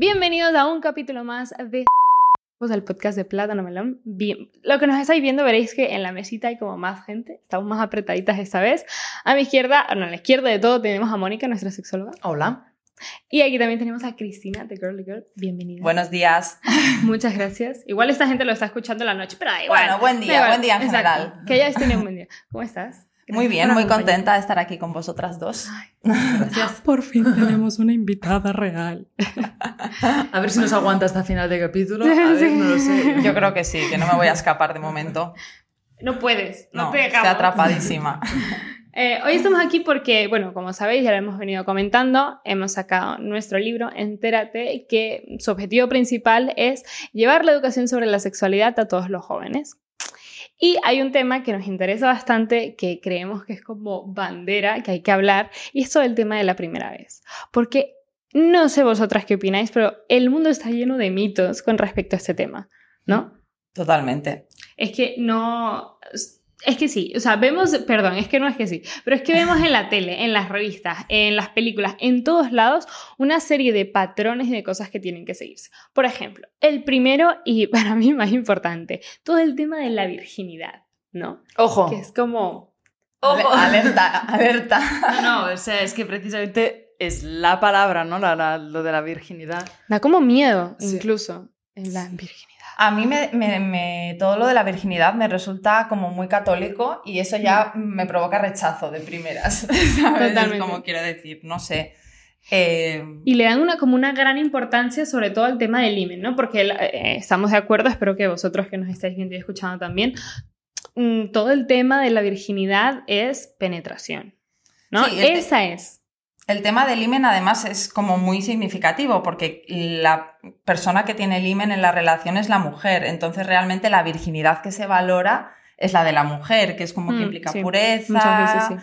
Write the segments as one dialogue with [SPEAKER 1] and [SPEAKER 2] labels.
[SPEAKER 1] bienvenidos a un capítulo más de el podcast de Plátano Melón. Bien, lo que nos estáis viendo veréis que en la mesita hay como más gente, estamos más apretaditas esta vez. A mi izquierda, no, a la izquierda de todo tenemos a Mónica, nuestra sexóloga.
[SPEAKER 2] Hola.
[SPEAKER 1] Y aquí también tenemos a Cristina, The Girly Girl. Bienvenida.
[SPEAKER 2] Buenos días.
[SPEAKER 1] Muchas gracias. Igual esta gente lo está escuchando la noche, pero da igual.
[SPEAKER 2] Bueno, buen día, buen día en general.
[SPEAKER 1] Que hayáis tenido un buen día. ¿Cómo estás?
[SPEAKER 2] Muy bien, muy contenta de estar aquí con vosotras dos.
[SPEAKER 1] gracias.
[SPEAKER 3] Por fin tenemos una invitada real. A ver si nos aguanta hasta final de capítulo. A ver, no lo sé.
[SPEAKER 2] Yo creo que sí, que no me voy a escapar de momento.
[SPEAKER 1] No puedes, no,
[SPEAKER 2] no
[SPEAKER 1] te
[SPEAKER 2] Estoy atrapadísima.
[SPEAKER 1] Eh, hoy estamos aquí porque, bueno, como sabéis, ya lo hemos venido comentando, hemos sacado nuestro libro Entérate, que su objetivo principal es llevar la educación sobre la sexualidad a todos los jóvenes. Y hay un tema que nos interesa bastante, que creemos que es como bandera, que hay que hablar, y es todo el tema de la primera vez. Porque no sé vosotras qué opináis, pero el mundo está lleno de mitos con respecto a este tema, ¿no?
[SPEAKER 2] Totalmente.
[SPEAKER 1] Es que no es que sí, o sea, vemos, perdón, es que no es que sí, pero es que vemos en la tele, en las revistas, en las películas, en todos lados, una serie de patrones y de cosas que tienen que seguirse. Por ejemplo, el primero y para mí más importante, todo el tema de la virginidad, ¿no?
[SPEAKER 3] Ojo.
[SPEAKER 1] Que es como...
[SPEAKER 2] Ojo. Alerta, alerta.
[SPEAKER 3] No, no, o sea, es que precisamente es la palabra, ¿no? lo de la virginidad.
[SPEAKER 1] Da como miedo, incluso, en la virginidad.
[SPEAKER 2] A mí me, todo lo de la virginidad me resulta como muy católico y eso ya me provoca rechazo de primeras. ¿sabes? como quiero decir, no sé.
[SPEAKER 1] Eh, y le dan una, como una gran importancia sobre todo al tema del himen, ¿no? Porque eh, estamos de acuerdo, espero que vosotros que nos estáis viendo y escuchando también, mm, todo el tema de la virginidad es penetración, ¿no? Esa es.
[SPEAKER 2] El tema del imen además es como muy significativo porque la persona que tiene el imen en la relación es la mujer, entonces realmente la virginidad que se valora es la de la mujer, que es como que mm, implica pureza.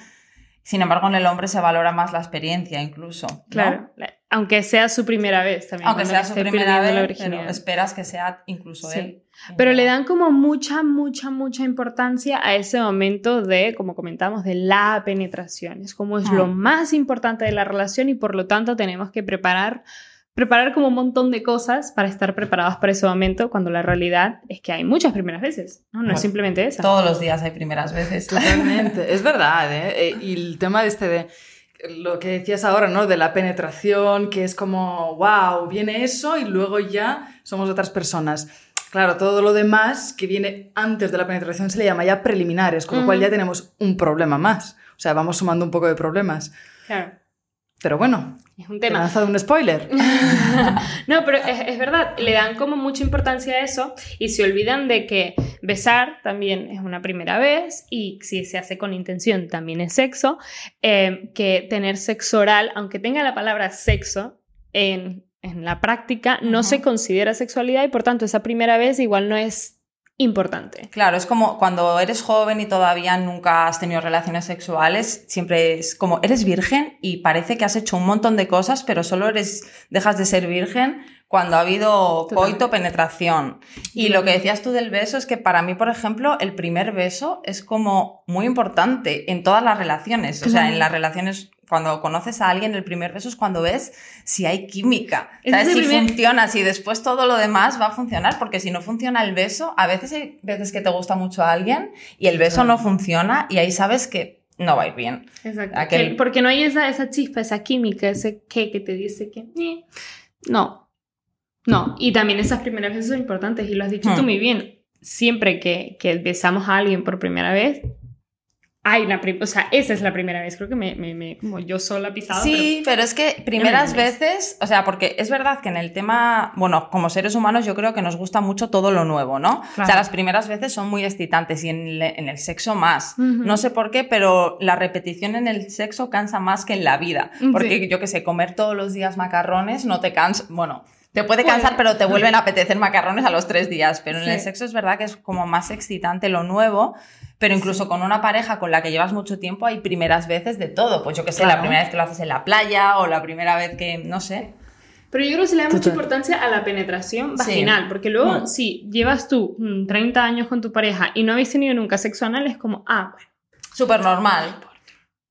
[SPEAKER 2] Sin embargo, en el hombre se valora más la experiencia incluso.
[SPEAKER 1] Claro, aunque sea su primera vez también.
[SPEAKER 2] Aunque sea su primera vez, esperas que sea incluso él.
[SPEAKER 1] Pero le dan como mucha, mucha, mucha importancia a ese momento de, como comentamos, de la penetración. Es como es lo ah. más importante de la relación y por lo tanto tenemos que preparar, preparar como un montón de cosas para estar preparados para ese momento cuando la realidad es que hay muchas primeras veces, ¿no? No es simplemente esa.
[SPEAKER 2] Todos los días hay primeras veces.
[SPEAKER 3] Totalmente, es verdad, ¿eh? ¿eh? Y el tema de este de lo que decías ahora, ¿no? De la penetración, que es como, wow, viene eso y luego ya somos otras personas Claro, todo lo demás que viene antes de la penetración se le llama ya preliminares, con lo cual ya tenemos un problema más. O sea, vamos sumando un poco de problemas.
[SPEAKER 1] Claro.
[SPEAKER 3] Pero bueno,
[SPEAKER 1] es un tema.
[SPEAKER 3] He lanzado un spoiler.
[SPEAKER 1] no, pero es, verdad, le dan como mucha importancia a eso y se olvidan de que besar también es una primera vez y si se hace con intención también es sexo, eh, que tener sexo oral, aunque tenga la palabra sexo en en la práctica no se considera sexualidad y por tanto esa primera vez igual no es importante.
[SPEAKER 2] Claro, es como cuando eres joven y todavía nunca has tenido relaciones sexuales, siempre es como eres virgen y parece que has hecho un montón de cosas, pero solo eres dejas de ser virgen cuando ha habido coito, penetración. Y lo que decías tú del beso es que para mí, por ejemplo, el primer beso es como muy importante en todas las relaciones, o sea, en las relaciones cuando conoces a alguien, el primer beso es cuando ves si hay química, ¿sabes? Si funciona, si después todo lo demás va a funcionar, porque si no funciona el beso, a veces hay veces que te gusta mucho a alguien y el beso no funciona y ahí sabes que no va a ir bien.
[SPEAKER 1] Exacto. Porque no hay esa, esa chispa, esa química, ese qué que te dice que... No, no. Y también esas primeras veces son importantes y lo has dicho tú hmm. muy bien. Siempre que, que besamos a alguien por primera vez, hay una o sea, esa es la primera vez, creo que me, me, como yo sola pisado.
[SPEAKER 2] Sí, pero, es que primeras veces, o sea, porque es verdad que en el tema, bueno, como seres humanos yo creo que nos gusta mucho todo lo nuevo, ¿no? O sea, las primeras veces son muy excitantes y en, el sexo más. No sé por qué, pero la repetición en el sexo cansa más que en la vida. Porque yo que sé, comer todos los días macarrones no te cansa, bueno, te puede cansar, pero te vuelven a apetecer macarrones a los tres días. Pero en el sexo es verdad que es como más excitante lo nuevo. Pero incluso con una pareja con la que llevas mucho tiempo hay primeras veces de todo. Pues yo que sé, la primera vez que lo haces en la playa o la primera vez que, no sé.
[SPEAKER 1] Pero yo creo que se le da mucha importancia a la penetración vaginal, porque luego mm. si llevas tú 30 mm, años con tu pareja y no habéis tenido nunca sexo anal, es como, ah, bueno.
[SPEAKER 2] Súper normal.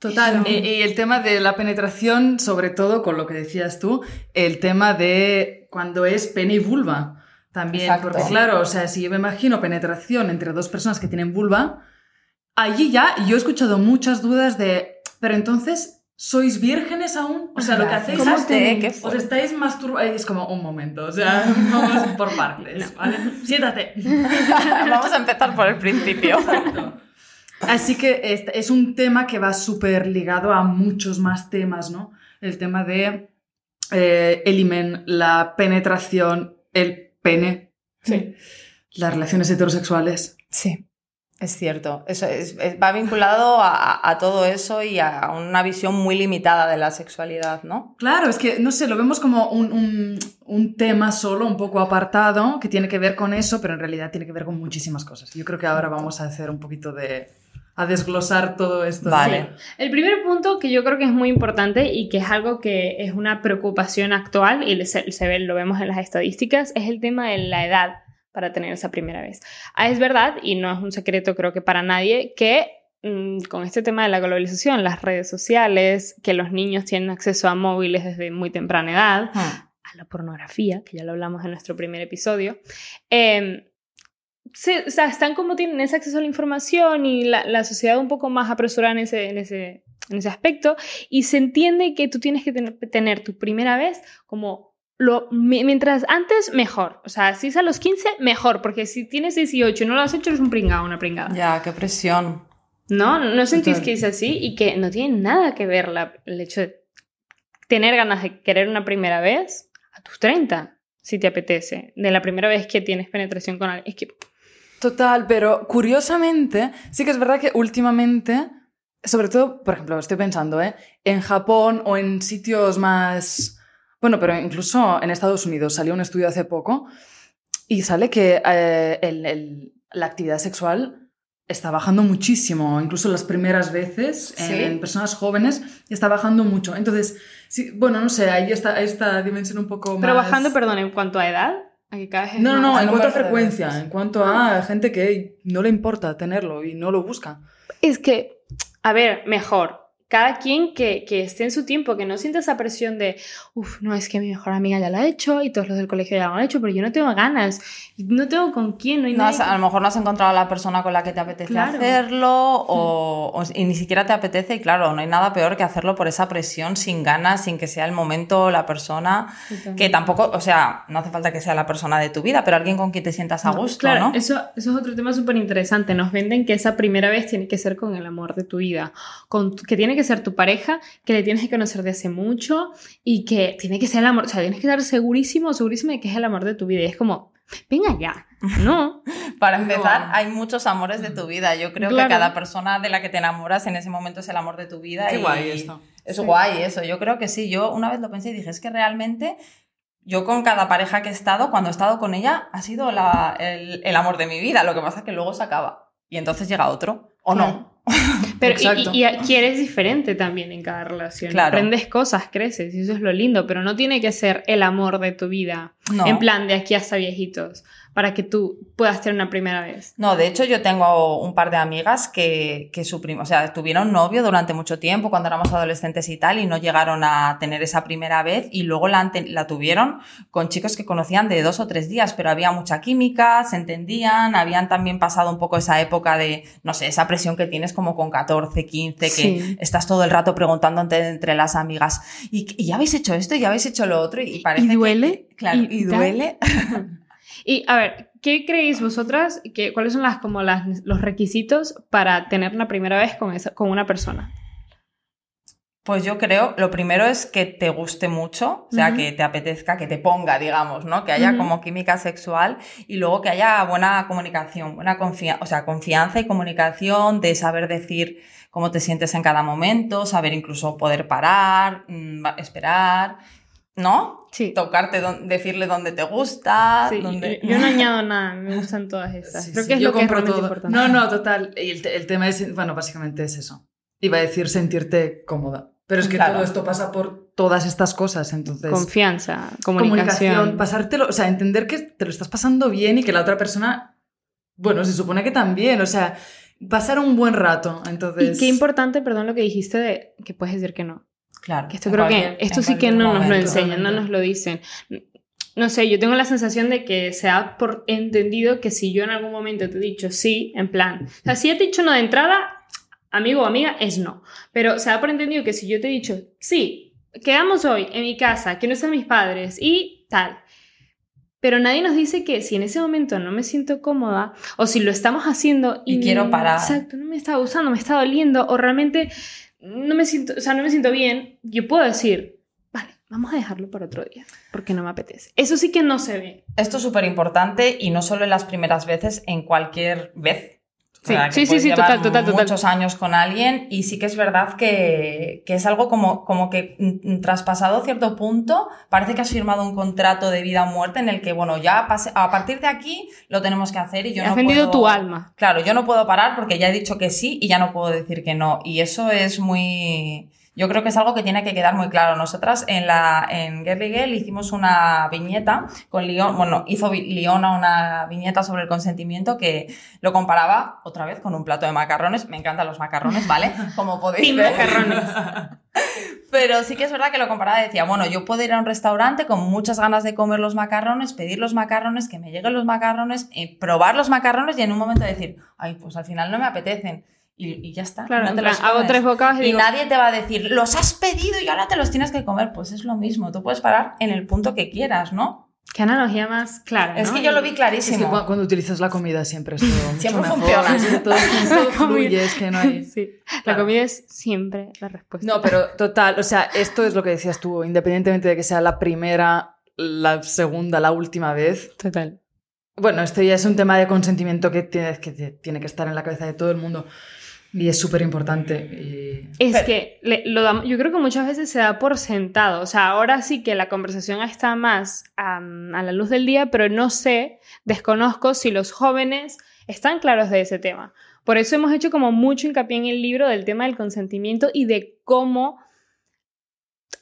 [SPEAKER 3] Total. Y, y, el tema de la penetración, sobre todo con lo que decías tú, el tema de cuando es pene y vulva también.
[SPEAKER 2] Exacto.
[SPEAKER 3] Porque claro, o sea, si yo me imagino penetración entre dos personas que tienen vulva, allí ya yo he escuchado muchas dudas de, pero entonces, ¿sois vírgenes aún? O sea, lo que hacéis
[SPEAKER 2] ¿Cómo
[SPEAKER 3] es... Os estáis masturbando. Es como un momento, o sea, vamos por partes, ¿vale? Siéntate.
[SPEAKER 2] Vamos a empezar por el principio.
[SPEAKER 3] Así que es un tema que va súper ligado a muchos más temas, ¿no? El tema de eh, el himen, la penetración, el pene,
[SPEAKER 1] Sí.
[SPEAKER 3] las relaciones heterosexuales.
[SPEAKER 2] Sí, es cierto. Eso es- es- va vinculado a, a todo eso y a una visión muy limitada de la sexualidad, ¿no?
[SPEAKER 3] Claro, es que, no sé, lo vemos como un, un- un tema solo, un poco apartado, que tiene que ver con eso, pero en realidad tiene que ver con muchísimas cosas. Yo creo que ahora vamos a hacer un poquito de... a desglosar todo esto.
[SPEAKER 2] Vale.
[SPEAKER 1] El primer punto que yo creo que es muy importante y que es algo que es una preocupación actual y se, se ve, lo vemos en las estadísticas, es el tema de la edad para tener esa primera vez. Ah, es verdad, y no es un secreto creo que para nadie, que mm, con este tema de la globalización, las redes sociales, que los niños tienen acceso a móviles desde muy temprana edad,
[SPEAKER 2] Hmm.
[SPEAKER 1] a la pornografía, que ya lo hablamos en nuestro primer episodio, eh, se- o sea, están como tienen ese acceso a la información y la, la sociedad un poco más apresurada en ese, en, ese, en ese aspecto y se entiende que tú tienes que tener, tener tu primera vez como lo, mi- mientras antes, mejor. O sea, si es a los 15, mejor, porque si tienes 18 y no lo has hecho, eres un pringado, una pringada.
[SPEAKER 2] Ya, qué presión.
[SPEAKER 1] ¿No? ¿No sentís
[SPEAKER 3] Total.
[SPEAKER 1] que es así? Y que no tiene nada que ver la- el hecho de tener ganas de querer una primera vez a tus 30, si te apetece, de la primera vez que tienes penetración con alguien. Es que,
[SPEAKER 3] Total, pero curiosamente, sí que es verdad que últimamente, sobre todo, por ejemplo, estoy pensando, ¿eh? En Japón o en sitios más... Bueno, pero incluso en Estados Unidos salió un estudio hace poco y sale que eh, el- el- la actividad sexual está bajando muchísimo, incluso las primeras veces en,
[SPEAKER 2] Sí.
[SPEAKER 3] en personas jóvenes está bajando mucho. Entonces, sí, bueno, no sé, ahí está esta dimensión un poco
[SPEAKER 1] pero
[SPEAKER 3] más...
[SPEAKER 1] bajando, perdón, en cuanto a edad, a que cada vez es
[SPEAKER 3] No, no, no, en cuanto a frecuencia,
[SPEAKER 2] veces.
[SPEAKER 3] en cuanto a gente que no le importa tenerlo y no lo busca.
[SPEAKER 1] Es que, a ver, mejor. Cada quien que, que esté en su tiempo, que no sienta esa presión de, uff, no, es que mi mejor amiga ya lo ha hecho y todos los del colegio ya lo han hecho, pero yo no tengo ganas, no tengo con quién, no hay
[SPEAKER 2] No
[SPEAKER 1] nadie
[SPEAKER 2] has- a lo mejor no has encontrado a la persona con la que te apetece
[SPEAKER 1] Claro.
[SPEAKER 2] hacerlo o, o- y ni siquiera te apetece y claro, no hay nada peor que hacerlo por esa presión sin ganas, sin que sea el momento, la persona, que tampoco, o sea, no hace falta que sea la persona de tu vida, pero alguien con quien te sientas a
[SPEAKER 1] No,
[SPEAKER 2] gusto,
[SPEAKER 1] claro,
[SPEAKER 2] ¿no?
[SPEAKER 1] Eso, eso es otro tema súper interesante. Nos venden que esa primera vez tiene que ser con el amor de tu vida, con que tiene que ser tu pareja, que le tienes que conocer de hace mucho y que tiene que ser el amor, o sea, tienes que estar segurísimo, segurísimo de que es el amor de tu vida. Y es como, venga ya, no.
[SPEAKER 2] Para empezar,
[SPEAKER 3] No.
[SPEAKER 2] hay muchos amores de tu vida. Yo creo
[SPEAKER 1] Claro.
[SPEAKER 2] que cada persona de la que te enamoras en ese momento es el amor de tu vida.
[SPEAKER 3] Qué
[SPEAKER 2] y
[SPEAKER 3] guay esto.
[SPEAKER 2] Es
[SPEAKER 1] Sí.
[SPEAKER 2] guay eso. Yo creo que sí. Yo una vez lo pensé y dije, es que realmente yo con cada pareja que he estado, cuando he estado con ella, ha sido la- el, el amor de mi vida. Lo que pasa es que luego se acaba. Y entonces llega otro. ¿O no?
[SPEAKER 1] Pero y, y, y quieres diferente también en cada relación.
[SPEAKER 2] Claro.
[SPEAKER 1] Aprendes cosas, creces y eso es lo lindo, pero no tiene que ser el amor de tu vida.
[SPEAKER 2] No.
[SPEAKER 1] En plan, de aquí hasta viejitos, para que tú puedas tener una primera vez.
[SPEAKER 2] No, de hecho yo tengo un par de amigas que, que su primo, o sea, tuvieron novio durante mucho tiempo cuando éramos adolescentes y tal y no llegaron a tener esa primera vez y luego la, tuvieron con chicos que conocían de dos o tres días, pero había mucha química, se entendían, habían también pasado un poco esa época de, no sé, esa presión que tienes como con 14, 15, que
[SPEAKER 1] Sí.
[SPEAKER 2] estás todo el rato preguntando entre, entre las amigas, ¿y, y ya habéis hecho esto? ¿Y ya habéis hecho lo otro? Y, parece que-
[SPEAKER 1] duele?
[SPEAKER 2] claro,
[SPEAKER 1] ¿Y
[SPEAKER 2] y, duele.
[SPEAKER 1] Y a ver, ¿qué creéis vosotras? Que, ¿Cuáles son las, como las, los requisitos para tener una primera vez con, esa, con una persona?
[SPEAKER 2] Pues yo creo, lo primero es que te guste mucho, o sea, que te apetezca, que te ponga, digamos, ¿no? Que haya como química sexual y luego que haya buena comunicación, buena confianza, o sea, confianza y comunicación de saber decir cómo te sientes en cada momento, saber incluso poder parar, mm, esperar, ¿no?
[SPEAKER 1] Sí.
[SPEAKER 2] Tocarte, decirle dónde te gusta,
[SPEAKER 1] Sí,
[SPEAKER 2] dónde...
[SPEAKER 1] yo, yo no añado nada, me gustan todas estas.
[SPEAKER 3] Sí,
[SPEAKER 1] Creo
[SPEAKER 3] sí,
[SPEAKER 1] que es
[SPEAKER 3] yo
[SPEAKER 1] lo que es
[SPEAKER 3] compro todo.
[SPEAKER 1] importante.
[SPEAKER 3] No, no, total. Y el, el tema es, bueno, básicamente es eso. Iba a decir sentirte cómoda. Pero es que
[SPEAKER 2] Claro.
[SPEAKER 3] todo esto pasa por todas estas cosas, entonces...
[SPEAKER 1] Confianza, comunicación.
[SPEAKER 3] comunicación, pasártelo, o sea, entender que te lo estás pasando bien y que la otra persona, bueno, se supone que también, o sea, pasar un buen rato, entonces...
[SPEAKER 1] Y qué importante, perdón, lo que dijiste de que puedes decir que no.
[SPEAKER 2] Claro.
[SPEAKER 1] Que esto creo
[SPEAKER 2] cualquier-
[SPEAKER 1] que esto sí que no nos lo enseñan, no nos lo dicen. no sé, yo tengo la sensación de que se ha por entendido que si yo en algún momento te he dicho sí, en plan, o sea, si he dicho no de entrada, amigo o amiga, es no. Pero se ha por entendido que si yo te he dicho sí, quedamos hoy en mi casa, que no están mis padres y tal. Pero nadie nos dice que si en ese momento no me siento cómoda o si lo estamos haciendo
[SPEAKER 2] Y quiero parar.
[SPEAKER 1] Exacto, no me está gustando, me está doliendo o realmente no me siento, o sea, no me siento bien, yo puedo decir, vale, vamos a dejarlo para otro día, porque no me apetece. Eso sí que no se ve.
[SPEAKER 2] Esto es súper importante y no solo en las primeras veces, en cualquier vez. O
[SPEAKER 1] Sí,
[SPEAKER 2] sea,
[SPEAKER 1] sí, sí, sí, total, total, total.
[SPEAKER 2] Muchos años con alguien y sí que es verdad que, que es algo como, como que mm, traspasado cierto punto, parece que has firmado un contrato de vida o muerte en el que, bueno, ya pase- a partir de aquí lo tenemos que hacer y yo
[SPEAKER 1] Has
[SPEAKER 2] no
[SPEAKER 1] vendido
[SPEAKER 2] puedo-
[SPEAKER 1] tu alma.
[SPEAKER 2] Claro, yo no puedo parar porque ya he dicho que sí y ya no puedo decir que no. Y eso es muy. Yo creo que es algo que tiene que quedar muy claro. Nosotras en la en Girly Girl hicimos una viñeta con Leon, bueno, hizo Leona una viñeta sobre el consentimiento que lo comparaba otra vez con un plato de macarrones. Me encantan los macarrones, ¿vale? Como podéis ver.
[SPEAKER 1] macarrones.
[SPEAKER 2] Pero sí que es verdad que lo comparaba y decía, bueno, yo puedo ir a un restaurante con muchas ganas de comer los macarrones, pedir los macarrones, que me lleguen los macarrones, eh, probar los macarrones y en un momento decir, ay, pues al final no me apetecen. Y, y ya está.
[SPEAKER 1] Claro,
[SPEAKER 2] no te
[SPEAKER 1] plan,
[SPEAKER 2] los
[SPEAKER 1] hago tres bocados y,
[SPEAKER 2] Y
[SPEAKER 1] digo,
[SPEAKER 2] nadie te va a decir, los has pedido y ahora te los tienes que comer. Pues es lo mismo, tú puedes parar en el punto que quieras, ¿no?
[SPEAKER 1] qué analogía más clara.
[SPEAKER 2] Es
[SPEAKER 1] ¿no?
[SPEAKER 2] que yo lo vi
[SPEAKER 3] Es que
[SPEAKER 2] clarísimo.
[SPEAKER 3] cu- cuando utilizas la comida siempre es todo mucho
[SPEAKER 2] Siempre
[SPEAKER 3] mejor,
[SPEAKER 2] funciona.
[SPEAKER 3] es que todo, todo fluye, es que no hay...
[SPEAKER 1] Sí. La
[SPEAKER 3] Claro.
[SPEAKER 1] comida es siempre la respuesta.
[SPEAKER 3] No, pero total, o sea, esto es lo que decías tú, independientemente de que sea la primera, la segunda, la última vez.
[SPEAKER 1] Total.
[SPEAKER 3] Bueno, esto ya es un tema de consentimiento que tiene que, tiene que estar en la cabeza de todo el mundo y es súper importante. y-
[SPEAKER 1] Es
[SPEAKER 2] Pero-
[SPEAKER 1] que le- lo yo creo que muchas veces se da por sentado. O sea, ahora sí que la conversación está más a la luz del día, pero no sé, desconozco si los jóvenes están claros de ese tema. Por eso hemos hecho como mucho hincapié en el libro del tema del consentimiento y de cómo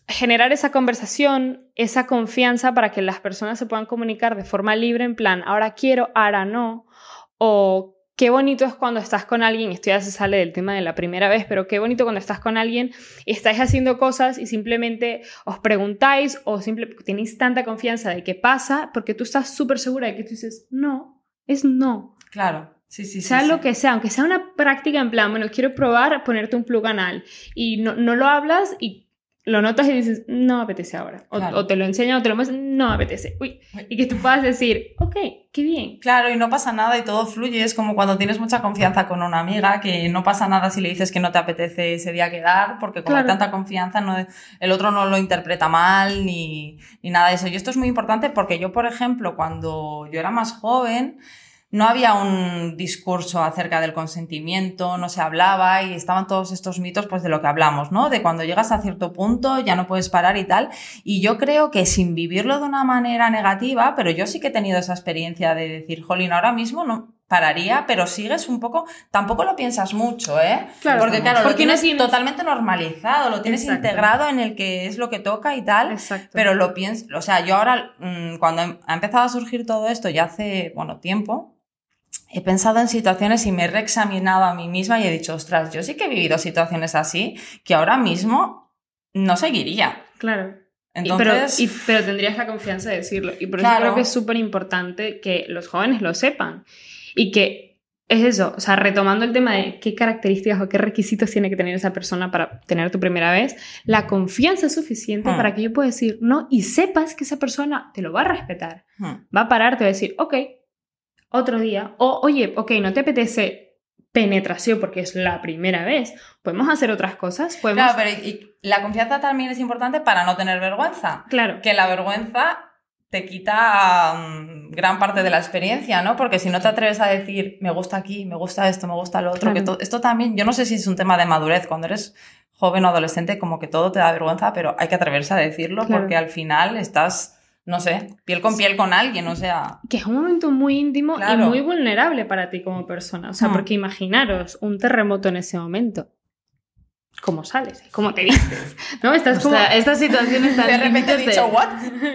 [SPEAKER 1] generar esa conversación, esa confianza para que las personas se puedan comunicar de forma libre en plan, ahora quiero, ahora no, o qué bonito es cuando estás con alguien, esto ya se sale del tema de la primera vez, pero qué bonito cuando estás con alguien estáis haciendo cosas y simplemente os preguntáis o simplemente tenéis tanta confianza de que pasa porque tú estás súper segura de que tú dices, no, es no.
[SPEAKER 2] Claro. Sí, sí, sí.
[SPEAKER 1] sea
[SPEAKER 2] sí.
[SPEAKER 1] lo que sea, aunque sea una práctica en plan, bueno, quiero probar ponerte un plug anal y no, no lo hablas y lo notas y dices, no apetece ahora. O,
[SPEAKER 2] Claro.
[SPEAKER 1] o te lo enseñan o te lo muestran, no apetece. Uy. Y que tú puedas decir, ok, qué bien.
[SPEAKER 2] Claro, y no pasa nada y todo fluye. Es como cuando tienes mucha confianza con una amiga, que no pasa nada si le dices que no te apetece ese día quedar, porque
[SPEAKER 1] Claro.
[SPEAKER 2] tanta confianza, no, el otro no lo interpreta mal ni, ni nada de eso. Y esto es muy importante porque yo, por ejemplo, cuando yo era más joven, no había un discurso acerca del consentimiento, no se hablaba y estaban todos estos mitos pues de lo que hablamos, ¿no? De cuando llegas a cierto punto ya no puedes parar y tal. Y yo creo que sin vivirlo de una manera negativa, pero yo sí que he tenido esa experiencia de decir, jolín, ahora mismo no pararía, pero sigues un poco, tampoco lo piensas mucho, ¿eh?
[SPEAKER 1] Claro,
[SPEAKER 2] Porque claro, lo
[SPEAKER 1] porque no
[SPEAKER 2] tienes
[SPEAKER 1] tienes-
[SPEAKER 2] totalmente normalizado, lo tienes
[SPEAKER 1] Exacto.
[SPEAKER 2] integrado en el que es lo que toca y tal.
[SPEAKER 1] Exacto.
[SPEAKER 2] Pero lo pienso, o sea, yo ahora, mm, cuando ha empezado a surgir todo esto, ya hace, bueno, tiempo, he pensado en situaciones y me he reexaminado a mí misma y he dicho, ostras, yo sí que he vivido situaciones así que ahora mismo no seguiría.
[SPEAKER 1] Claro. Y-
[SPEAKER 2] Entonces,
[SPEAKER 1] pero, y- pero tendrías la confianza de decirlo. Y por eso
[SPEAKER 2] Claro.
[SPEAKER 1] creo que es súper importante que los jóvenes lo sepan. Y que es eso, o sea, retomando el tema de qué características o qué requisitos tiene que tener esa persona para tener tu primera vez, la confianza es suficiente
[SPEAKER 2] Hmm.
[SPEAKER 1] para que yo pueda decir no y sepas que esa persona te lo va a respetar.
[SPEAKER 2] hmm,
[SPEAKER 1] Va a parar, te va a decir, ok, otro día. O, oye, ok, no te apetece penetración porque es la primera vez. Podemos hacer otras cosas. Podemos...
[SPEAKER 2] claro, pero y- y la confianza también es importante para no tener vergüenza.
[SPEAKER 1] Claro.
[SPEAKER 2] que la vergüenza te quita mm, gran parte de la experiencia, ¿no? Porque si no te atreves a decir, me gusta aquí, me gusta esto, me gusta lo otro,
[SPEAKER 1] Claro.
[SPEAKER 2] que to- esto también, yo no sé si es un tema de madurez, cuando eres joven o adolescente, como que todo te da vergüenza, pero hay que atreverse a decirlo
[SPEAKER 1] Claro.
[SPEAKER 2] porque al final estás, no sé, piel con piel con alguien, o sea,
[SPEAKER 1] que es un momento muy íntimo
[SPEAKER 2] Claro.
[SPEAKER 1] y muy vulnerable para ti como persona. O sea,
[SPEAKER 2] Hmm.
[SPEAKER 1] porque imaginaros un terremoto en ese momento. ¿Cómo sales? ¿Cómo te vistes? ¿No? Estás
[SPEAKER 3] O
[SPEAKER 1] como...
[SPEAKER 3] sea, esta situación está
[SPEAKER 2] de repente he dicho, ¿what?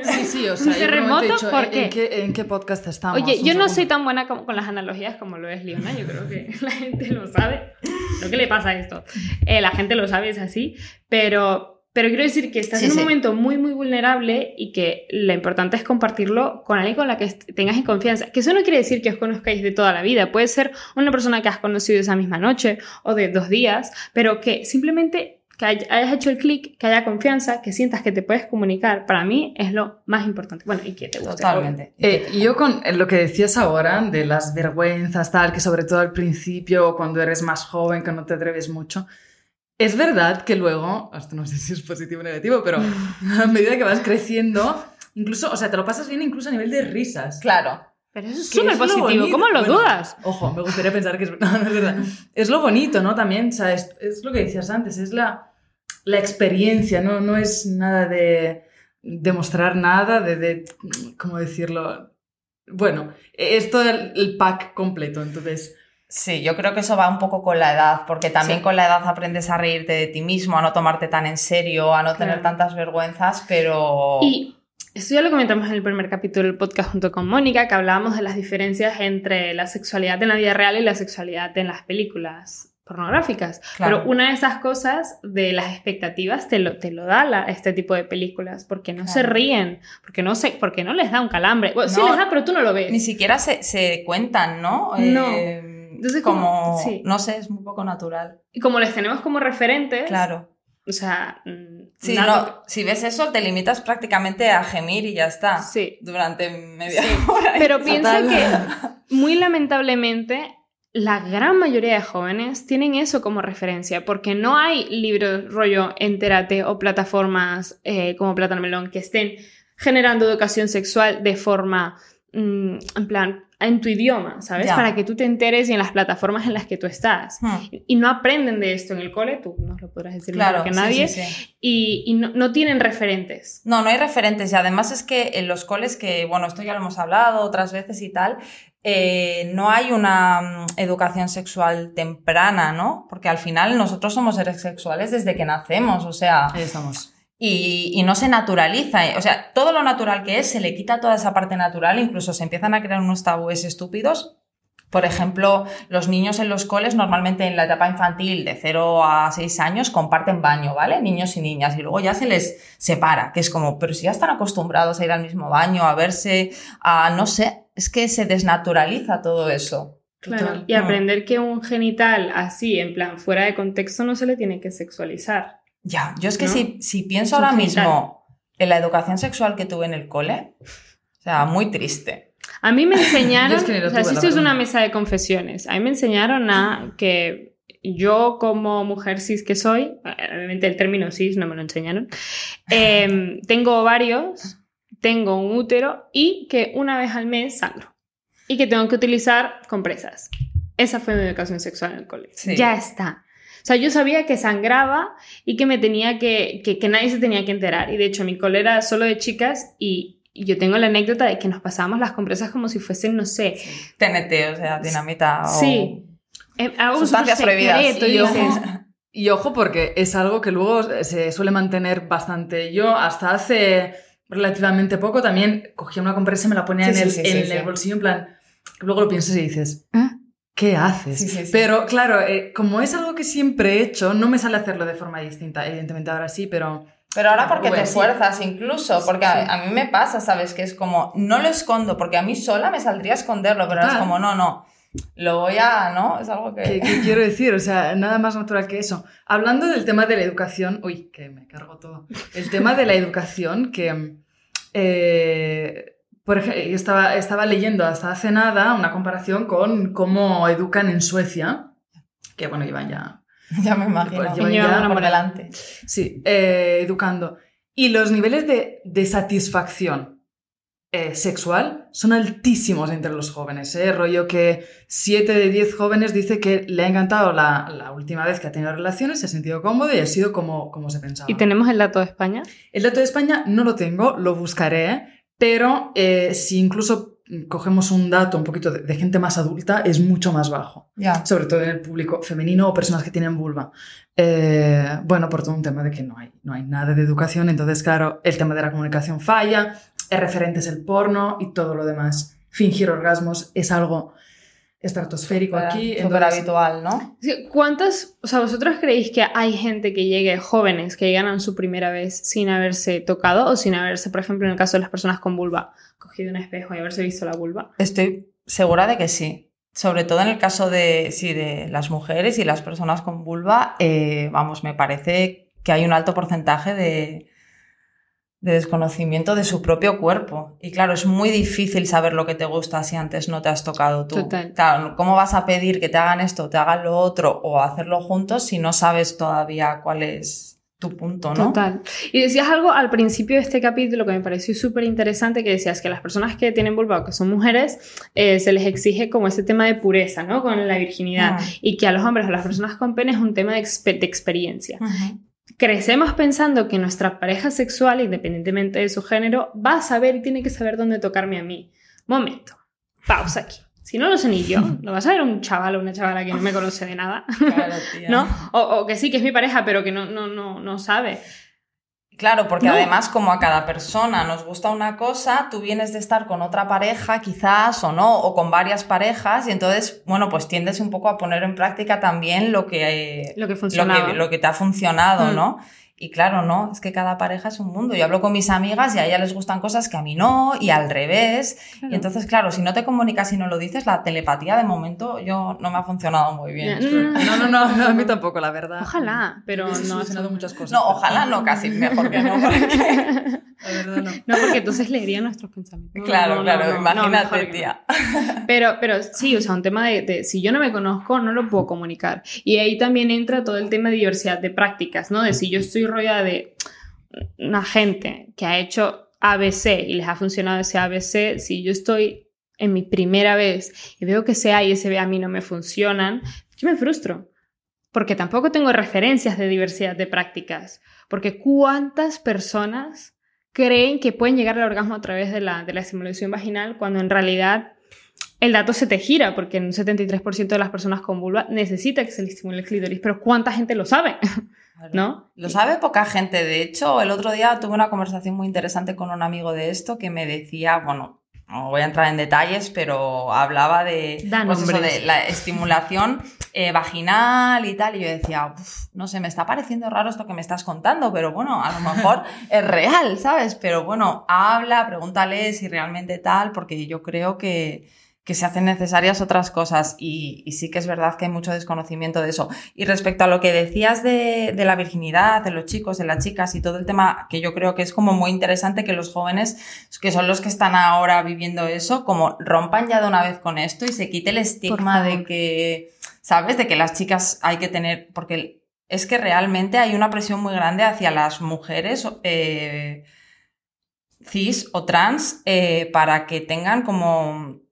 [SPEAKER 3] Sí, sí, o
[SPEAKER 1] ¿Un
[SPEAKER 3] sea,
[SPEAKER 1] terremoto?
[SPEAKER 3] dicho,
[SPEAKER 1] ¿Por
[SPEAKER 3] ¿en-
[SPEAKER 1] qué?
[SPEAKER 3] ¿en qué, en qué podcast estamos?
[SPEAKER 1] Oye, yo no soy tan buena como- con las analogías como lo es Leona. Yo creo que la gente lo sabe. Lo que le pasa a esto. Eh, la gente lo sabe, es así. Pero pero quiero decir que estás
[SPEAKER 2] Sí,
[SPEAKER 1] en un
[SPEAKER 2] sí.
[SPEAKER 1] momento muy, muy vulnerable y que lo importante es compartirlo con alguien con la que tengas en confianza. Que eso no quiere decir que os conozcáis de toda la vida. Puede ser una persona que has conocido esa misma noche o de dos días, pero que simplemente que hay- hayas hecho el clic, que haya confianza, que sientas que te puedes comunicar. Para mí es lo más importante. Bueno, y que te guste.
[SPEAKER 2] Totalmente.
[SPEAKER 3] Eh, y yo con lo que decías ahora de las vergüenzas, tal, que sobre todo al principio, cuando eres más joven, que no te atreves mucho, es verdad que luego, esto no sé si es positivo o negativo, pero a medida que vas creciendo, incluso, o sea, te lo pasas bien incluso a nivel de risas.
[SPEAKER 2] Claro.
[SPEAKER 1] Pero eso es
[SPEAKER 3] Que
[SPEAKER 1] súper
[SPEAKER 3] lo
[SPEAKER 1] positivo. ¿Cómo lo
[SPEAKER 3] Bueno,
[SPEAKER 1] dudas?
[SPEAKER 3] Ojo, me gustaría pensar que es, no, no es verdad. Es lo bonito, ¿no? También, o sea, es, es lo que decías antes, es la, la experiencia, ¿no? No es nada de demostrar nada, de, de, ¿cómo decirlo? Bueno, es todo el, el pack completo, entonces...
[SPEAKER 2] Sí, yo creo que eso va un poco con la edad, porque también
[SPEAKER 3] Sí.
[SPEAKER 2] con la edad aprendes a reírte de ti mismo, a no tomarte tan en serio, a no tener
[SPEAKER 1] Claro.
[SPEAKER 2] tantas vergüenzas, pero...
[SPEAKER 1] Y esto ya lo comentamos en el primer capítulo del podcast junto con Mónica, que hablábamos de las diferencias entre la sexualidad en la vida real y la sexualidad en las películas pornográficas.
[SPEAKER 2] Claro.
[SPEAKER 1] Pero una de esas cosas de las expectativas te lo, te lo da la- este tipo de películas, porque no se
[SPEAKER 2] Claro.
[SPEAKER 1] ríen, porque no, se, porque no les da un calambre. Bueno, sí
[SPEAKER 2] No,
[SPEAKER 1] les da, pero tú no lo ves.
[SPEAKER 2] Ni siquiera se, se cuentan, ¿no?
[SPEAKER 1] No.
[SPEAKER 2] Eh,
[SPEAKER 1] Entonces,
[SPEAKER 2] como,
[SPEAKER 1] como- sí.
[SPEAKER 2] no sé, es muy poco natural.
[SPEAKER 1] Y como les tenemos como referentes,
[SPEAKER 2] Claro.
[SPEAKER 1] o sea, mm,
[SPEAKER 2] Sí, no, si ves eso, te limitas prácticamente a gemir y ya está.
[SPEAKER 1] Sí.
[SPEAKER 2] Durante media
[SPEAKER 1] Sí.
[SPEAKER 2] hora.
[SPEAKER 1] Pero piensa
[SPEAKER 2] Total.
[SPEAKER 1] que muy lamentablemente la gran mayoría de jóvenes tienen eso como referencia, porque no hay libros rollo Entérate o plataformas eh, como Plátano Melón que estén generando educación sexual de forma, mm, en plan, en tu idioma, ¿sabes?
[SPEAKER 2] Ya.
[SPEAKER 1] Para que tú te enteres y en las plataformas en las que tú estás.
[SPEAKER 2] Hmm,
[SPEAKER 1] Y no aprenden de esto en el cole, tú nos lo podrás decir
[SPEAKER 2] Claro,
[SPEAKER 1] mejor que nadie,
[SPEAKER 2] sí, sí.
[SPEAKER 1] y, y no, no tienen referentes.
[SPEAKER 2] No, no hay referentes y además es que en los coles que, bueno, esto ya lo hemos hablado otras veces y tal, eh, no hay una mm, educación sexual temprana, ¿no? Porque al final nosotros somos seres sexuales desde que nacemos, o sea,
[SPEAKER 3] Ahí estamos.
[SPEAKER 2] Y, y no se naturaliza, eh, o sea, todo lo natural que es se le quita toda esa parte natural, incluso se empiezan a crear unos tabúes estúpidos. Por ejemplo, los niños en los coles normalmente en la etapa infantil de 0 a 6 años comparten baño, ¿vale? Niños y niñas, y luego ya se les separa, que es como, pero si ya están acostumbrados a ir al mismo baño, a verse, a no sé, es que se desnaturaliza todo eso.
[SPEAKER 1] Claro, y
[SPEAKER 2] No.
[SPEAKER 1] aprender que un genital así, en plan, fuera de contexto, no se le tiene que sexualizar.
[SPEAKER 2] Ya, yo es que
[SPEAKER 1] ¿No?
[SPEAKER 2] si, si pienso ahora mismo en la educación sexual que tuve en el cole, o sea, muy triste.
[SPEAKER 1] A mí me enseñaron,
[SPEAKER 3] es que
[SPEAKER 1] o sea, si esto es una mesa de confesiones, a mí me enseñaron a que yo como mujer cis que soy, obviamente el término cis no me lo enseñaron, em, tengo ovarios, tengo un útero y que una vez al mes sangro y que tengo que utilizar compresas. Esa fue mi educación sexual en el colegio.
[SPEAKER 2] Sí.
[SPEAKER 1] Ya está. O sea, yo sabía que sangraba y que me tenía que, que, que nadie se tenía que enterar. Y de hecho, mi cole era solo de chicas y, yo tengo la anécdota de que nos pasábamos las compresas como si fuesen, no sé,
[SPEAKER 2] TNT, o sea, dinamita o...
[SPEAKER 1] Sí. eh,
[SPEAKER 2] Sustancias prohibidas.
[SPEAKER 1] secreto, y
[SPEAKER 3] ojo, y ojo porque es algo que luego se suele mantener bastante. Yo hasta hace relativamente poco también cogía una compresa y me la ponía
[SPEAKER 2] Sí,
[SPEAKER 3] en,
[SPEAKER 2] sí,
[SPEAKER 3] el,
[SPEAKER 2] sí,
[SPEAKER 3] en
[SPEAKER 2] sí,
[SPEAKER 3] el
[SPEAKER 2] sí.
[SPEAKER 3] bolsillo en plan... que Luego lo piensas y dices,
[SPEAKER 1] ¿eh?
[SPEAKER 3] ¿Qué haces?
[SPEAKER 2] Sí, sí, sí.
[SPEAKER 3] Pero claro, eh, como es algo que siempre he hecho, no me sale hacerlo de forma distinta. Evidentemente ahora sí, pero...
[SPEAKER 2] Pero ahora porque te fuerzas incluso, porque a, a mí me pasa, ¿sabes? Que es como, no lo escondo, porque a mí sola me saldría a esconderlo, pero es
[SPEAKER 3] Total.
[SPEAKER 2] como, no, no, lo voy a, ¿no? Es algo que...
[SPEAKER 3] ¿Qué, qué quiero decir? O sea, nada más natural que eso. Hablando del tema de la educación, uy, que me cargo todo. El tema de la educación, que, eh, por ejemplo, yo estaba, estaba leyendo hasta hace nada una comparación con cómo educan en Suecia, que bueno, llevan ya,
[SPEAKER 2] ya me imagino.
[SPEAKER 3] Pues
[SPEAKER 1] llevan
[SPEAKER 2] Llevan
[SPEAKER 1] ya
[SPEAKER 2] por delante.
[SPEAKER 3] sí, eh, educando. Y los niveles de, de satisfacción eh, sexual son altísimos entre los jóvenes. ¿eh? Rollo que 7 de 10 jóvenes dice que le ha encantado la, la última vez que ha tenido relaciones, se ha sentido cómodo y ha sido como, como se pensaba.
[SPEAKER 1] ¿Y tenemos el dato de España?
[SPEAKER 3] El dato de España no lo tengo, lo buscaré, pero eh, si incluso cogemos un dato un poquito de, de gente más adulta, es mucho más bajo
[SPEAKER 2] Ya.
[SPEAKER 3] sobre todo en el público femenino o personas que tienen vulva. Eh, bueno, por todo un tema de que no hay, no hay nada de educación, entonces, claro, el tema de la comunicación falla, el referente es el porno y todo lo demás. Fingir orgasmos es algo estratosférico aquí.
[SPEAKER 2] Súper
[SPEAKER 3] entonces-
[SPEAKER 2] habitual, ¿no?
[SPEAKER 1] ¿Cuántas, o sea, vosotros creéis que hay gente que llegue, jóvenes, que llegan a su primera vez sin haberse tocado o sin haberse, por ejemplo, en el caso de las personas con vulva, cogido un espejo y haberse visto la vulva?
[SPEAKER 2] Estoy segura de que sí. Sobre todo en el caso de, sí, de las mujeres y las personas con vulva, eh, vamos, me parece que hay un alto porcentaje de, de desconocimiento de su propio cuerpo. Y claro, es muy difícil saber lo que te gusta si antes no te has tocado tú.
[SPEAKER 1] Total.
[SPEAKER 2] Claro, ¿cómo vas a pedir que te hagan esto, te hagan lo otro o hacerlo juntos si no sabes todavía cuál es tu punto, ¿no?
[SPEAKER 1] Total. Y decías algo al principio de este capítulo que me pareció súper interesante, que decías que las personas que tienen vulva que son mujeres, eh, se les exige como ese tema de pureza, ¿no? Con la virginidad. Y que a los hombres o las personas con pene es un tema de, exper- de experiencia.
[SPEAKER 2] Ujú.
[SPEAKER 1] Crecemos pensando que nuestra pareja sexual, independientemente de su género, va a saber y tiene que saber dónde tocarme a mí. Momento. Pausa aquí. Si no lo sé ni yo, lo va a saber un chaval o una chavala que no me conoce de nada,
[SPEAKER 2] Claro.
[SPEAKER 1] ¿no? O, o que sí, que es mi pareja, pero que no, no, no, no sabe.
[SPEAKER 2] Claro, porque
[SPEAKER 1] No.
[SPEAKER 2] además como a cada persona nos gusta una cosa, tú vienes de estar con otra pareja quizás o no, o con varias parejas y entonces, bueno, pues tiendes un poco a poner en práctica también lo que,
[SPEAKER 1] Lo que
[SPEAKER 2] lo que, lo que te ha funcionado,
[SPEAKER 1] Mm.
[SPEAKER 2] ¿no? Y claro, no, es que cada pareja es un mundo. Yo hablo con mis amigas y a ellas les gustan cosas que a mí no, y al revés.
[SPEAKER 1] Claro.
[SPEAKER 2] Y entonces, claro, si no te comunicas y no lo dices, la telepatía de momento yo no me ha funcionado muy bien.
[SPEAKER 3] No, no, no, no, a mí tampoco, la verdad.
[SPEAKER 1] Ojalá, pero no.
[SPEAKER 3] solucionado muchas cosas.
[SPEAKER 2] No, ojalá no, casi mejor que no. porque-
[SPEAKER 3] La verdad no.
[SPEAKER 1] No, porque entonces leería nuestros pensamientos.
[SPEAKER 2] Claro,
[SPEAKER 1] No,
[SPEAKER 2] claro,
[SPEAKER 1] no,
[SPEAKER 2] imagínate, tía.
[SPEAKER 1] Pero, pero sí, o sea, un tema de, de si yo no me conozco, no lo puedo comunicar. Y ahí también entra todo el tema de diversidad de prácticas, ¿no? De si yo estoy de una gente que ha hecho ABC y les ha funcionado ese ABC, si yo estoy en mi primera vez y veo que ese A y ese B a mí no me funcionan, yo me frustro. Porque tampoco tengo referencias de diversidad de prácticas. Porque cuántas personas creen que pueden llegar al orgasmo a través de la, de la estimulación vaginal cuando en realidad el dato se te gira, porque un 73% de las personas con vulva necesita que se le estimule el clítoris, pero ¿cuánta gente lo sabe? ¿No?
[SPEAKER 2] Lo sabe poca gente. De hecho, el otro día tuve una conversación muy interesante con un amigo de esto que me decía, bueno, no voy a entrar en detalles, pero hablaba de, pues eso, de la estimulación eh, vaginal y tal. Y yo decía, "Uf, no sé, me está pareciendo raro esto que me estás contando, pero bueno, a lo mejor es real, ¿sabes? Pero bueno, habla, pregúntale si realmente tal, porque yo creo que que se hacen necesarias otras cosas y, y sí que es verdad que hay mucho desconocimiento de eso. Y respecto a lo que decías de, de la virginidad, de los chicos, de las chicas y todo el tema que yo creo que es como muy interesante que los jóvenes, que son los que están ahora viviendo eso, como rompan ya de una vez con esto y se quite el estigma de que, ¿sabes? De que las chicas hay que tener, porque es que realmente hay una presión muy grande hacia las mujeres. eh, cis o trans eh, para que tengan como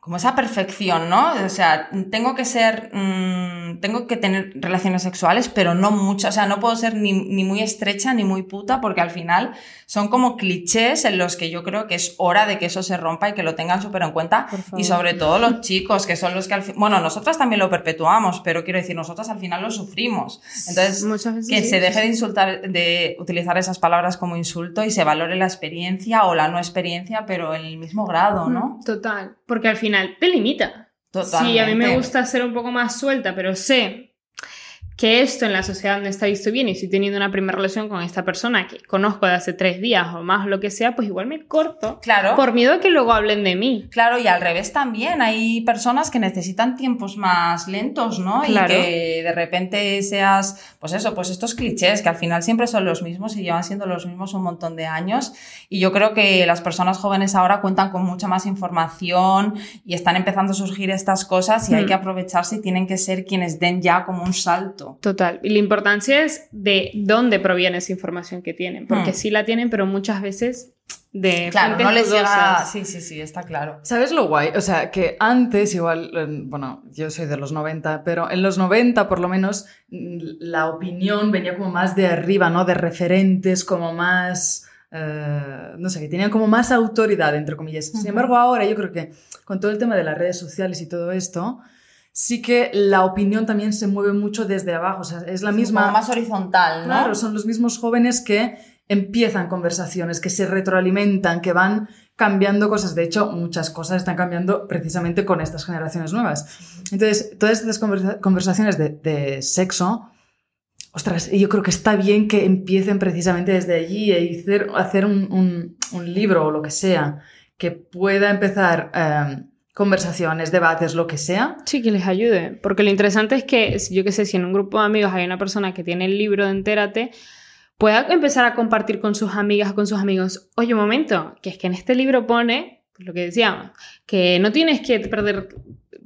[SPEAKER 2] como esa perfección, ¿no? O sea, tengo que ser, mmm, tengo que tener relaciones sexuales, pero no muchas, o sea, no puedo ser ni, ni, muy estrecha ni muy puta, porque al final son como clichés en los que yo creo que es hora de que eso se rompa y que lo tengan súper en cuenta. Y sobre todo los chicos, que son los que al final, bueno, nosotras también lo perpetuamos, pero quiero decir, nosotras al final lo sufrimos. Entonces, que
[SPEAKER 1] sí,
[SPEAKER 2] se deje de insultar, de utilizar esas palabras como insulto y se valore la experiencia o la no experiencia, pero en el mismo grado, ¿no?
[SPEAKER 1] Mm, Total, porque al final te limita.
[SPEAKER 2] Totalmente.
[SPEAKER 1] Sí, a mí me gusta ser un poco más suelta, pero sé que esto en la sociedad no está visto bien y estoy teniendo una primera relación con esta persona que conozco de hace tres días o más, lo que sea, pues igual me corto.
[SPEAKER 2] Claro.
[SPEAKER 1] Por miedo a que luego hablen de mí.
[SPEAKER 2] Claro, y al revés también. Hay personas que necesitan tiempos más lentos, ¿no?
[SPEAKER 1] Claro.
[SPEAKER 2] Y que de repente seas, pues eso, pues estos clichés que al final siempre son los mismos y llevan siendo los mismos un montón de años. Y yo creo que las personas jóvenes ahora cuentan con mucha más información y están empezando a surgir estas cosas y
[SPEAKER 1] Mm.
[SPEAKER 2] hay que aprovecharse y tienen que ser quienes den ya como un salto.
[SPEAKER 1] Total. Y la importancia es de dónde proviene esa información que tienen, porque
[SPEAKER 2] Hmm.
[SPEAKER 1] sí la tienen, pero muchas veces de
[SPEAKER 2] Claro, no les llega.
[SPEAKER 1] dudosas.
[SPEAKER 2] Sí, sí, sí, está claro.
[SPEAKER 3] ¿Sabes lo guay? O sea, que antes, igual, bueno, yo soy de los 90, pero en los 90 por lo menos mm, la opinión venía como más de arriba, ¿no? De referentes, como más... eh, no sé, que tenían como más autoridad, entre comillas. Sin embargo, ahora yo creo que con todo el tema de las redes sociales y todo esto, sí que la opinión también se mueve mucho desde abajo. O sea, es la misma...
[SPEAKER 2] Como más horizontal, ¿no?
[SPEAKER 3] Claro, son los mismos jóvenes que empiezan conversaciones, que se retroalimentan, que van cambiando cosas. De hecho, muchas cosas están cambiando precisamente con estas generaciones nuevas. Entonces, todas estas conversaciones de, de sexo, ostras, yo creo que está bien que empiecen precisamente desde allí e hacer, hacer un, un, libro o lo que sea que pueda empezar em, conversaciones, debates, lo que sea.
[SPEAKER 1] Sí, que les ayude. Porque lo interesante es que, yo qué sé, si en un grupo de amigos hay una persona que tiene el libro de Entérate, pueda empezar a compartir con sus amigas o con sus amigos, oye, un momento, que es que en este libro pone, lo que decíamos, que no tienes que perder,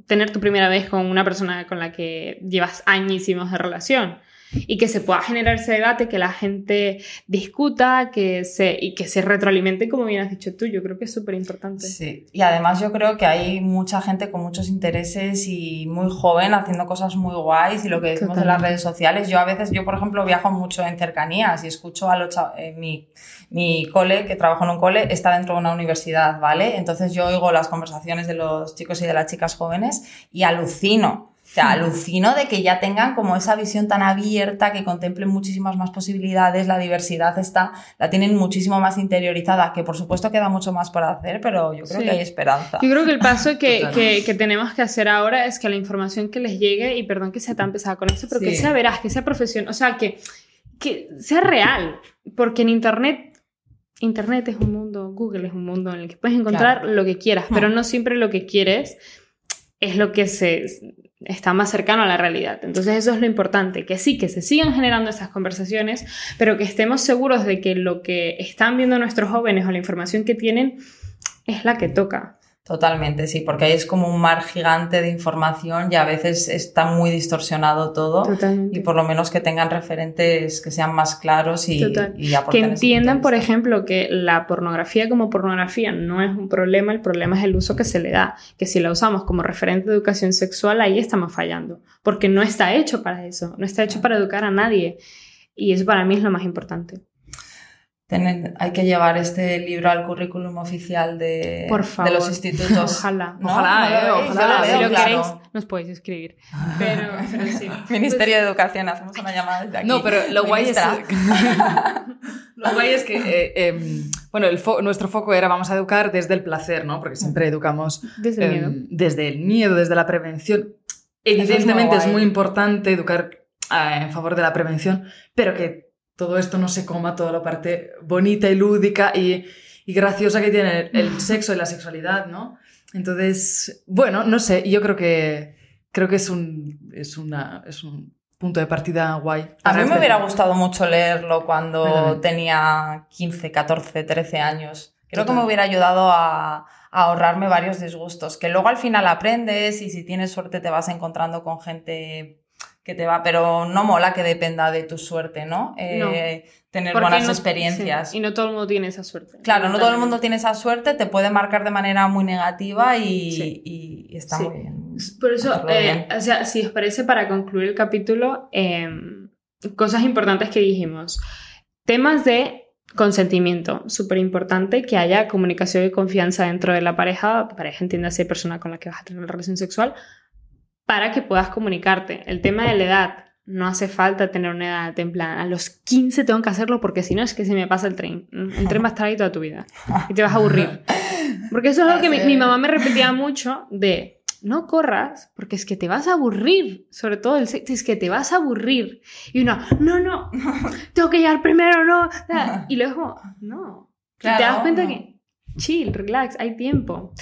[SPEAKER 1] tener tu primera vez con una persona con la que llevas añísimos de relación y que se pueda generar ese debate, que la gente discuta que se, y que se retroalimente, como bien has dicho tú. Yo creo que es súper importante.
[SPEAKER 2] Sí, y además yo creo que hay mucha gente con muchos intereses y muy joven haciendo cosas muy guays y lo que decimos en las redes sociales. Yo a veces, yo por ejemplo viajo mucho en cercanías y escucho a los eh, mi, mi cole, que trabajo en un cole, está dentro de una universidad, ¿vale? Entonces yo oigo las conversaciones de los chicos y de las chicas jóvenes y alucino sea, alucino de que ya tengan como esa visión tan abierta, que contemplen muchísimas más posibilidades, la diversidad está, la tienen muchísimo más interiorizada, que por supuesto queda mucho más por hacer, pero yo creo que hay esperanza.
[SPEAKER 1] Yo creo que el paso que, que, tenemos que hacer ahora es que la información que les llegue, y perdón que sea tan pesada con esto, pero que sea veraz, que sea profesional, o sea, que, que sea real, porque en Internet Internet es un mundo, Google es un mundo en el que puedes encontrar lo que quieras, pero no siempre lo que quieres es lo que se está más cercano a la realidad. Entonces eso es lo importante, que sí, que se sigan generando esas conversaciones, pero que estemos seguros de que lo que están viendo nuestros jóvenes o la información que tienen es la que toca.
[SPEAKER 2] Totalmente, sí, porque ahí es como un mar gigante de información y a veces está muy distorsionado todo.
[SPEAKER 1] Totalmente.
[SPEAKER 2] Y por lo menos que tengan referentes que sean más claros y, y
[SPEAKER 1] Que entiendan, por ejemplo, que la pornografía como pornografía no es un problema, el problema es el uso que se le da. Que si la usamos como referente de educación sexual, ahí estamos fallando. Porque no está hecho para eso, no está hecho para educar a nadie. Y eso para mí es lo más importante
[SPEAKER 2] hay que llevar este libro al currículum oficial de, de los institutos.
[SPEAKER 1] Ojalá.
[SPEAKER 3] Ojalá, eh, ojalá.
[SPEAKER 1] si lo queréis, nos podéis escribir. Pero, sí.
[SPEAKER 2] Ministerio de Educación, hacemos una llamada desde aquí.
[SPEAKER 3] No, pero lo guay es, lo guay es que, eh, em, bueno, el nuestro foco era vamos a educar desde el placer, ¿no? Porque siempre educamos
[SPEAKER 1] desde el miedo.
[SPEAKER 3] Em, desde el miedo, desde la prevención. Evidentemente es muy, importante educar eh, en favor de la prevención, pero que todo esto no se coma toda la parte bonita y lúdica y, graciosa que tiene el sexo y la sexualidad, ¿no? Entonces, bueno, no sé, yo creo que, creo que es, un, es, una, es un punto de partida guay.
[SPEAKER 2] A mí me hubiera gustado mucho leerlo cuando tenía 15, 14, 13 años. Creo que me hubiera ayudado a, a, ahorrarme varios disgustos, que luego al final aprendes y si tienes suerte te vas encontrando con gente que te va, pero no mola que dependa de tu suerte, ¿no? Eh, tener buenas experiencias.
[SPEAKER 1] y no todo el mundo tiene esa suerte.
[SPEAKER 2] Claro, no todo el mundo tiene esa suerte, te puede marcar de manera muy negativa y, está muy bien.
[SPEAKER 1] Por eso, eh, o sea, si os parece, para concluir el capítulo, em, cosas importantes que dijimos. Temas de consentimiento, súper importante que haya comunicación y confianza dentro de la pareja, pareja entiéndase persona con la que vas a tener relación sexual, para que puedas comunicarte. El tema de la edad, no hace falta tener una edad en plan, a los 15 tengo que hacerlo porque si no es que se me pasa el tren. El tren va a estar ahí toda tu vida y te vas a aburrir. Porque eso es algo que mi, mamá me repetía mucho de, no corras porque es que te vas a aburrir, sobre todo el sexo, es que te vas a aburrir. Y uno, no, no, tengo que llegar primero, no. Y luego, no. y te das cuenta que, chill, relax, hay tiempo.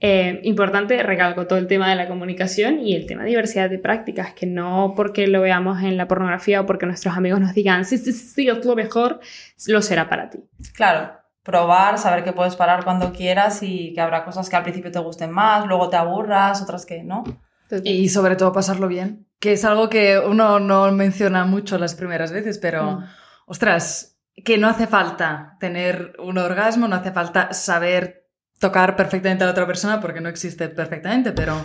[SPEAKER 1] Eh, importante, recalco todo el tema de la comunicación y el tema de diversidad de prácticas, que no porque lo veamos en la pornografía o porque nuestros amigos nos digan, sí, sí, sí, es lo mejor, lo será para ti.
[SPEAKER 2] Claro, probar, saber que puedes parar cuando quieras y que habrá cosas que al principio te gusten más, luego te aburras, otras que no.
[SPEAKER 3] Y sobre todo pasarlo bien, que es algo que uno no menciona mucho las primeras veces, pero, mm. ostras, que no hace falta tener un orgasmo, no hace falta saber tocar perfectamente a la otra persona porque no existe perfectamente, pero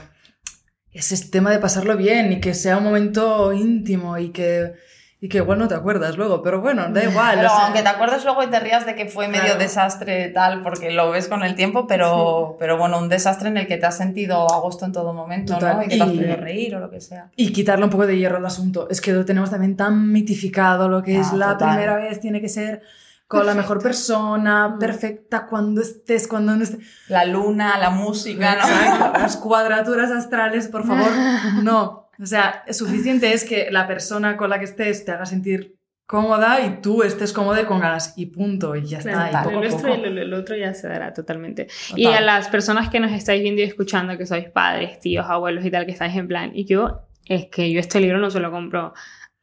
[SPEAKER 3] es el tema de pasarlo bien y que sea un momento íntimo y que, y que igual no te acuerdas luego, pero bueno, da igual.
[SPEAKER 2] Pero aunque te acuerdes luego y te rías de que fue medio desastre tal, porque lo ves con el tiempo, pero, pero bueno, un desastre en el que te has sentido a gusto en todo momento, ¿no? Y que te has podido reír o lo que sea.
[SPEAKER 3] Y quitarle un poco de hierro al asunto. Es que lo tenemos también tan mitificado, lo que es ah, la primera vez tiene que ser con la mejor persona, perfecta, cuando estés, cuando no estés.
[SPEAKER 2] La luna, la música, ¿no?
[SPEAKER 3] Las cuadraturas astrales, por favor, no. O sea, suficiente es que la persona con la que estés te haga sentir cómoda y tú estés cómoda y con ganas y punto y ya está.
[SPEAKER 1] Claro,
[SPEAKER 3] y poco
[SPEAKER 1] el, nuestro
[SPEAKER 3] poco.
[SPEAKER 1] el, el otro ya se dará totalmente. Y a las personas que nos estáis viendo y escuchando, que sois padres, tíos, abuelos y tal, que estáis en plan, y yo, es que yo este libro no se lo compro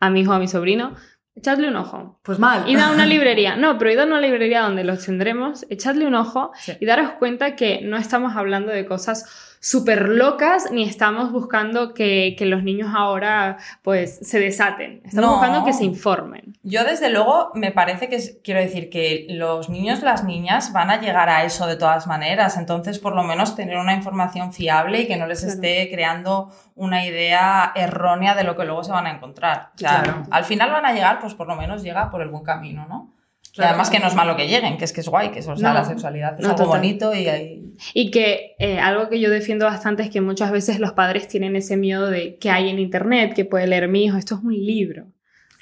[SPEAKER 1] a mi hijo o a mi sobrino, echadle un ojo.
[SPEAKER 3] Pues mal.
[SPEAKER 1] Id a una librería, no, pero id a una librería donde los tendremos, echadle un ojo
[SPEAKER 3] Sí.
[SPEAKER 1] y daros cuenta que no estamos hablando de cosas súper locas ni estamos buscando que, que los niños ahora pues se desaten. Estamos
[SPEAKER 2] No.
[SPEAKER 1] buscando que se informen.
[SPEAKER 2] Yo desde luego me parece que quiero decir que los niños, las niñas van a llegar a eso de todas maneras, entonces por lo menos tener una información fiable y que no les
[SPEAKER 1] Claro.
[SPEAKER 2] esté creando una idea errónea de lo que luego se van a encontrar. O sea,
[SPEAKER 3] Claro.
[SPEAKER 2] al final van a llegar, pues por lo menos llega por el buen camino, ¿no?
[SPEAKER 3] Claro.
[SPEAKER 2] además que no es malo que lleguen, que es que es guay, que eso, o sea,
[SPEAKER 1] No.
[SPEAKER 2] la sexualidad es
[SPEAKER 1] No,
[SPEAKER 2] algo
[SPEAKER 1] total.
[SPEAKER 2] bonito y hay...
[SPEAKER 1] Y que eh, algo que yo defiendo bastante es que muchas veces los padres tienen ese miedo de que hay en internet, que puede leer mi hijo, esto es un libro.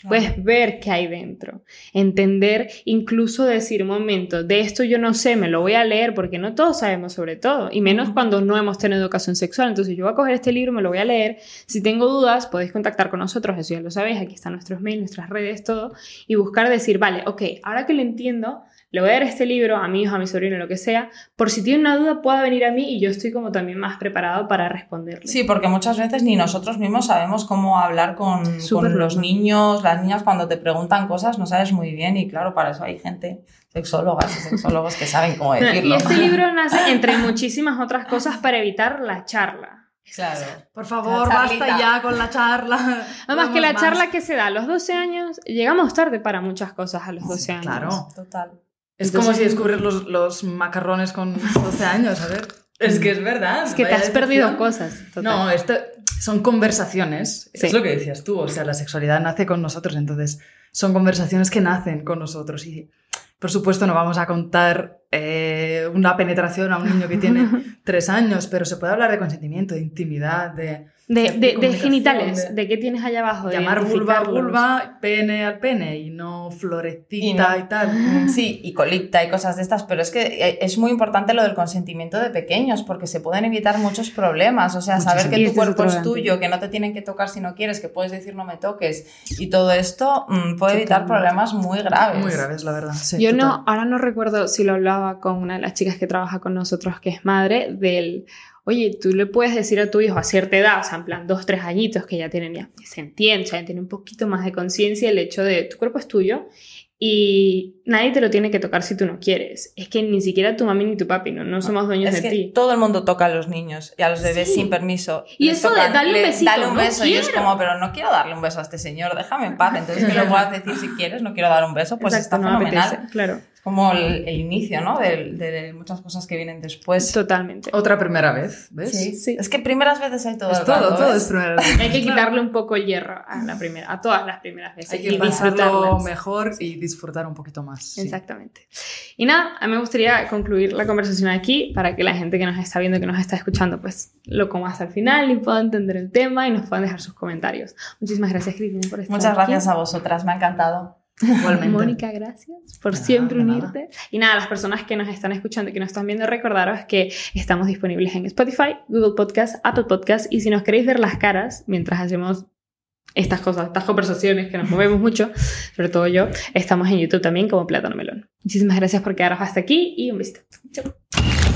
[SPEAKER 1] Puedes ver qué hay dentro, entender, incluso decir, un momento, de esto yo no sé, me lo voy a leer porque no todos sabemos sobre todo, y menos cuando no hemos tenido educación sexual. Entonces yo voy a coger este libro, me lo voy a leer. Si tengo dudas, podéis contactar con nosotros, eso ya lo sabéis, aquí están nuestros mails, nuestras redes, todo, y buscar decir, vale, ok, ahora que lo entiendo, le voy a dar este libro a mi hijo, a mi sobrino, lo que sea, por si tiene una duda pueda venir a mí y yo estoy como también más preparado para responderle.
[SPEAKER 2] Sí, porque muchas veces ni nosotros mismos sabemos cómo hablar con, con los niños, las niñas cuando te preguntan cosas no sabes muy bien y claro, para eso hay gente, sexólogas y sexólogos que saben cómo
[SPEAKER 1] Y
[SPEAKER 2] decirlo.
[SPEAKER 1] este libro nace entre muchísimas otras cosas para evitar la charla.
[SPEAKER 2] Claro.
[SPEAKER 3] Por favor, basta ya con la charla.
[SPEAKER 1] Además que la
[SPEAKER 3] Podemos
[SPEAKER 1] charla
[SPEAKER 3] más.
[SPEAKER 1] que se da a los 12 años, llegamos tarde para muchas cosas a los 12 años.
[SPEAKER 3] Claro.
[SPEAKER 2] Total.
[SPEAKER 3] Es
[SPEAKER 1] Entonces-
[SPEAKER 3] como si descubres los, los macarrones con 12 años, a ver. Es que es verdad.
[SPEAKER 1] Es que te has perdido cosas. total.
[SPEAKER 3] No, esto son conversaciones.
[SPEAKER 1] Sí.
[SPEAKER 3] Es lo que decías tú. O sea, la sexualidad nace con nosotros, entonces son conversaciones que nacen con nosotros. Y por supuesto, no vamos a contar eh, una penetración a un niño que tiene tres años, pero se puede hablar de consentimiento, de intimidad, de
[SPEAKER 1] De, de- de
[SPEAKER 3] comunicación,
[SPEAKER 1] genitales,
[SPEAKER 3] de-
[SPEAKER 1] de, qué tienes allá abajo. de
[SPEAKER 3] llamar vulva a vulva, pene al pene y no florecita
[SPEAKER 2] Y no-
[SPEAKER 3] y tal.
[SPEAKER 2] Sí, y colipta y cosas de estas, pero es que eh, es muy importante lo del consentimiento de pequeños porque se pueden evitar muchos problemas. O sea, saber que tu
[SPEAKER 1] este es
[SPEAKER 2] cuerpo es tuyo, que no te tienen que tocar si no quieres, que puedes decir no me toques y todo esto mm, puede evitar
[SPEAKER 1] Totalmente.
[SPEAKER 2] problemas muy graves.
[SPEAKER 3] Muy graves, la verdad. Sí,
[SPEAKER 1] Yo no, ahora no recuerdo si lo hablaba con una de las chicas que trabaja con nosotros, que es madre, del, oye, tú le puedes decir a tu hijo a cierta edad, o sea, en plan dos, tres añitos que ya tienen, ya se entiende, ya tienen un poquito más de conciencia el hecho de tu cuerpo es tuyo y nadie te lo tiene que tocar si tú no quieres. Es que ni siquiera tu mami ni tu papi, no, no somos dueños
[SPEAKER 2] Es
[SPEAKER 1] de
[SPEAKER 2] que
[SPEAKER 1] ti.
[SPEAKER 2] todo el mundo toca a los niños y a los bebés
[SPEAKER 1] Sí.
[SPEAKER 2] sin permiso.
[SPEAKER 1] Y
[SPEAKER 2] Les
[SPEAKER 1] eso de darle un besito,
[SPEAKER 2] Dale un
[SPEAKER 1] no
[SPEAKER 2] beso. Y es como, pero no quiero darle un beso a este señor, déjame en paz. Entonces, que lo puedas decir si quieres, no quiero dar un beso, pues
[SPEAKER 1] Exacto,
[SPEAKER 2] está
[SPEAKER 1] no me
[SPEAKER 2] fenomenal.
[SPEAKER 1] apetece, claro,
[SPEAKER 2] como el, el inicio, ¿no? De, de muchas cosas que vienen después.
[SPEAKER 1] totalmente.
[SPEAKER 3] Otra primera vez, ¿ves?
[SPEAKER 2] Sí.
[SPEAKER 1] Sí.
[SPEAKER 2] Es que primeras veces hay todo
[SPEAKER 3] Es todo,
[SPEAKER 2] rato,
[SPEAKER 3] todo
[SPEAKER 2] ¿ves?
[SPEAKER 3] es primera vez.
[SPEAKER 1] Hay que quitarle un poco el hierro a la primera, a todas las primeras veces
[SPEAKER 3] Hay que
[SPEAKER 1] y
[SPEAKER 3] pasarlo mejor y disfrutar un poquito más. sí.
[SPEAKER 1] Exactamente. Y nada, a mí me gustaría concluir la conversación aquí para que la gente que nos está viendo, que nos está escuchando, pues lo coma hasta el final y pueda entender el tema y nos puedan dejar sus comentarios. Muchísimas gracias, Cristina, por estar
[SPEAKER 2] Muchas
[SPEAKER 1] aquí.
[SPEAKER 2] gracias a vosotras, me ha encantado.
[SPEAKER 3] Igualmente.
[SPEAKER 1] Mónica, gracias por
[SPEAKER 3] nada,
[SPEAKER 1] siempre
[SPEAKER 3] de nada.
[SPEAKER 1] unirte. Y nada, las personas que nos están escuchando y que nos están viendo, recordaros que estamos disponibles en Spotify, Google Podcast, Apple Podcast y si nos queréis ver las caras mientras hacemos estas cosas, estas conversaciones que nos movemos mucho, sobre todo yo, estamos en YouTube también como Plátano Melón. Muchísimas gracias por quedaros hasta aquí y un besito. Chao.